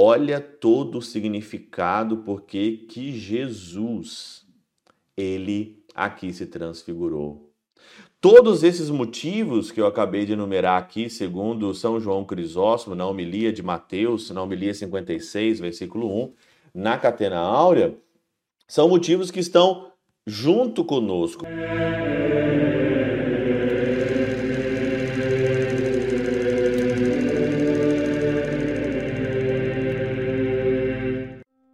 olha todo o significado porque que Jesus ele aqui se transfigurou. Todos esses motivos que eu acabei de enumerar aqui, segundo São João Crisóstomo, na homilia de Mateus, na homilia 56, versículo 1, na Catena Áurea, são motivos que estão junto conosco.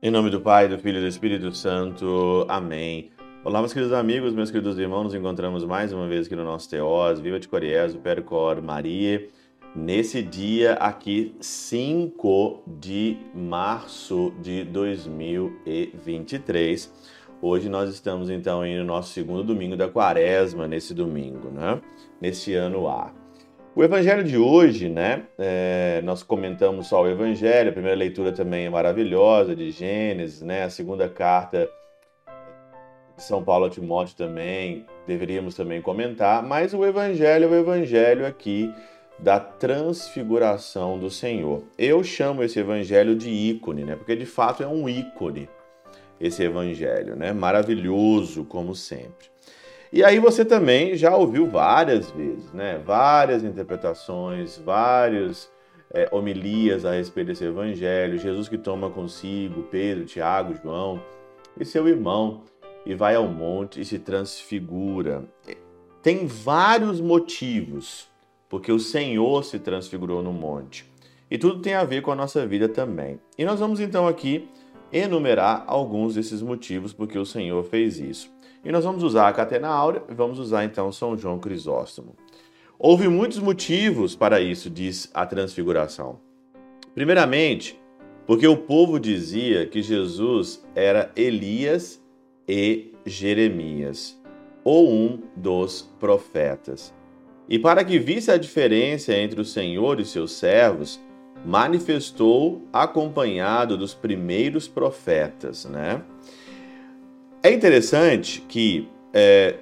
Em nome do Pai, do Filho e do Espírito Santo. Amém. Olá, meus queridos amigos, meus queridos irmãos, nos encontramos mais uma vez aqui no nosso Teós, Viva de Coriés, Percor Maria, nesse dia aqui, 5 de março de 2023 Hoje nós estamos então no nosso segundo domingo da quaresma, nesse domingo, né? Nesse ano A. O evangelho de hoje, né? É, nós comentamos só o evangelho, a primeira leitura também é maravilhosa, de Gênesis, né? A segunda carta de São Paulo a Timóteo também, deveríamos também comentar, mas o evangelho é o evangelho aqui da transfiguração do Senhor. Eu chamo esse evangelho de ícone, né? Porque de fato é um ícone esse evangelho, né? Maravilhoso, como sempre. E aí você também já ouviu várias vezes, né? Várias interpretações, várias é, homilias a respeito desse evangelho. Jesus que toma consigo Pedro, Tiago, João e seu irmão e vai ao monte e se transfigura. Tem vários motivos porque o Senhor se transfigurou no monte. E tudo tem a ver com a nossa vida também. E nós vamos então aqui enumerar alguns desses motivos porque o Senhor fez isso. E nós vamos usar a Catena Áurea e vamos usar então São João Crisóstomo. Houve muitos motivos para isso, diz a Transfiguração. Primeiramente, porque o povo dizia que Jesus era Elias e Jeremias, ou um dos profetas. E para que visse a diferença entre o Senhor e seus servos, manifestou acompanhado dos primeiros profetas, né? É interessante que é,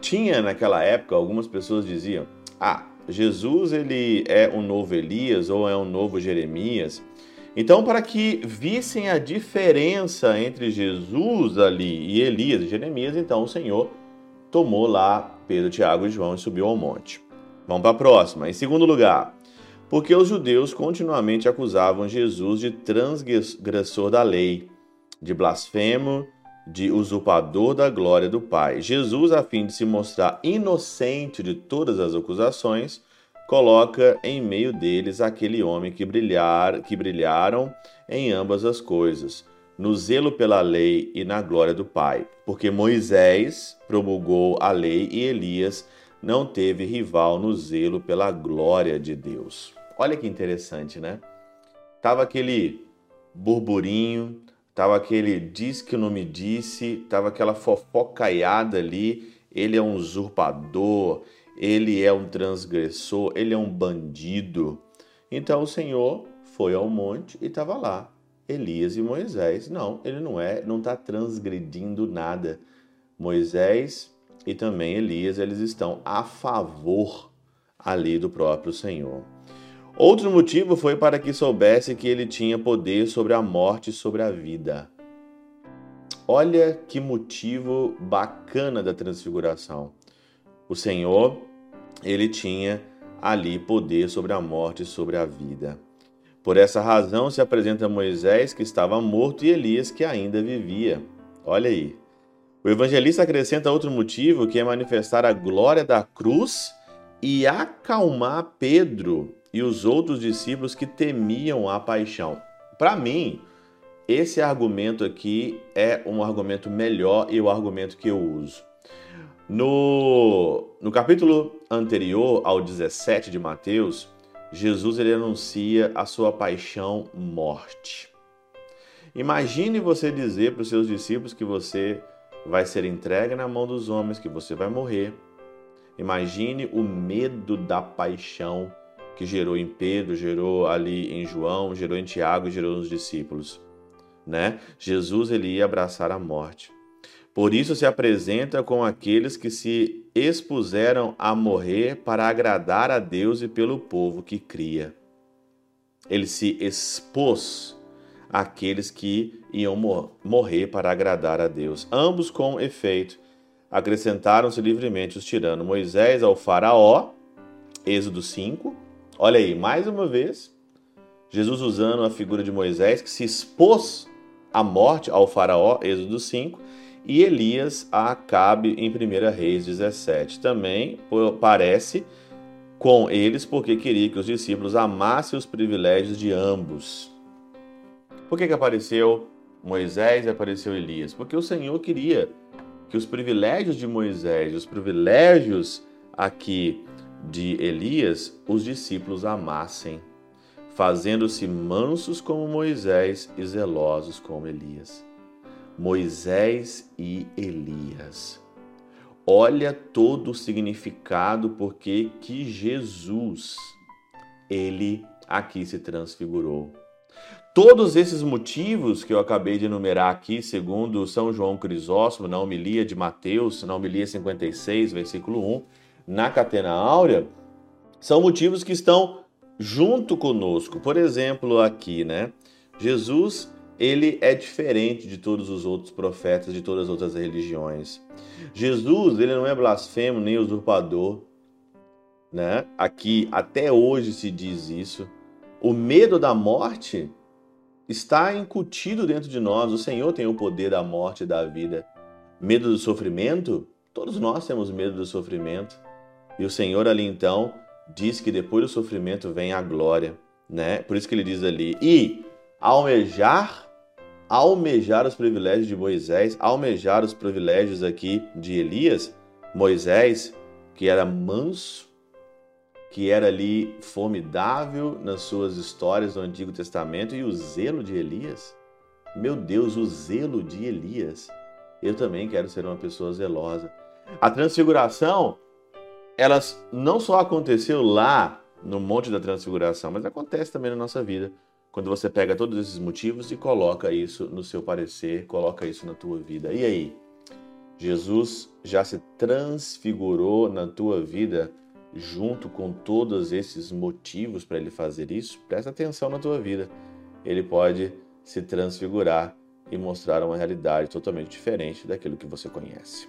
tinha naquela época algumas pessoas diziam: ah, Jesus ele é um novo Elias ou é um novo Jeremias. Então, para que vissem a diferença entre Jesus ali e Elias e Jeremias, então o Senhor tomou lá Pedro, Tiago e João e subiu ao monte. Vamos para a próxima. Em segundo lugar, porque os judeus continuamente acusavam Jesus de transgressor da lei, de blasfemo, de usurpador da glória do Pai. Jesus, a fim de se mostrar inocente de todas as acusações, coloca em meio deles aquele homem que, brilhar, que brilharam em ambas as coisas, no zelo pela lei e na glória do Pai. Porque Moisés promulgou a lei e Elias não teve rival no zelo pela glória de Deus. Olha que interessante, né? Tava aquele burburinho, tava aquele diz que não me disse, tava aquela fofocaiada ali, ele é um usurpador, ele é um transgressor, ele é um bandido. Então o Senhor foi ao monte e estava lá. Elias e Moisés. Não, ele não é, não está transgredindo nada. Moisés e também Elias, eles estão a favor ali do próprio Senhor. Outro motivo foi para que soubesse que ele tinha poder sobre a morte e sobre a vida. Olha que motivo bacana da transfiguração. O Senhor, ele tinha ali poder sobre a morte e sobre a vida. Por essa razão se apresenta Moisés, que estava morto, e Elias, que ainda vivia. Olha aí, o evangelista acrescenta outro motivo que é manifestar a glória da cruz e acalmar Pedro e os outros discípulos que temiam a paixão. Para mim, esse argumento aqui é um argumento melhor e o argumento que eu uso. No, no capítulo anterior ao 17 de Mateus, Jesus ele anuncia a sua paixão morte. Imagine você dizer para os seus discípulos que você vai ser entregue na mão dos homens, que você vai morrer. Imagine o medo da paixão que gerou em Pedro, gerou ali em João, gerou em Tiago, gerou nos discípulos, né? Jesus ele ia abraçar a morte. Por isso se apresenta com aqueles que se expuseram a morrer para agradar a Deus e pelo povo que cria. Ele se expôs, aqueles que iam morrer para agradar a Deus. Ambos, com efeito, acrescentaram-se livremente os tiranos. Moisés ao Faraó, Êxodo 5. Olha aí, mais uma vez, Jesus usando a figura de Moisés, que se expôs à morte ao Faraó, Êxodo 5, e Elias a Acabe em 1 Reis 17. Também parece com eles porque queria que os discípulos amassem os privilégios de ambos. Por que, que apareceu Moisés e apareceu Elias? Porque o Senhor queria que os privilégios de Moisés, os privilégios aqui de Elias, os discípulos amassem, fazendo-se mansos como Moisés e zelosos como Elias. Moisés e Elias. Olha todo o significado porque que Jesus ele aqui se transfigurou. Todos esses motivos que eu acabei de enumerar aqui, segundo São João Crisóstomo, na homilia de Mateus, na homilia 56, versículo 1, na Catena Áurea, são motivos que estão junto conosco. Por exemplo, aqui, né? Jesus, ele é diferente de todos os outros profetas, de todas as outras religiões. Jesus, ele não é blasfemo nem usurpador, né? Aqui até hoje se diz isso. O medo da morte está incutido dentro de nós. O Senhor tem o poder da morte e da vida. Medo do sofrimento? Todos nós temos medo do sofrimento. E o Senhor ali então diz que depois do sofrimento vem a glória, né? Por isso que ele diz ali: "E almejar almejar os privilégios de Moisés, almejar os privilégios aqui de Elias, Moisés, que era manso, que era ali formidável nas suas histórias do Antigo Testamento, e o zelo de Elias. Meu Deus, o zelo de Elias. Eu também quero ser uma pessoa zelosa. A transfiguração, ela não só aconteceu lá no Monte da Transfiguração, mas acontece também na nossa vida. Quando você pega todos esses motivos e coloca isso no seu parecer, coloca isso na tua vida. E aí? Jesus já se transfigurou na tua vida junto com todos esses motivos para ele fazer isso, presta atenção na tua vida. Ele pode se transfigurar e mostrar uma realidade totalmente diferente daquilo que você conhece.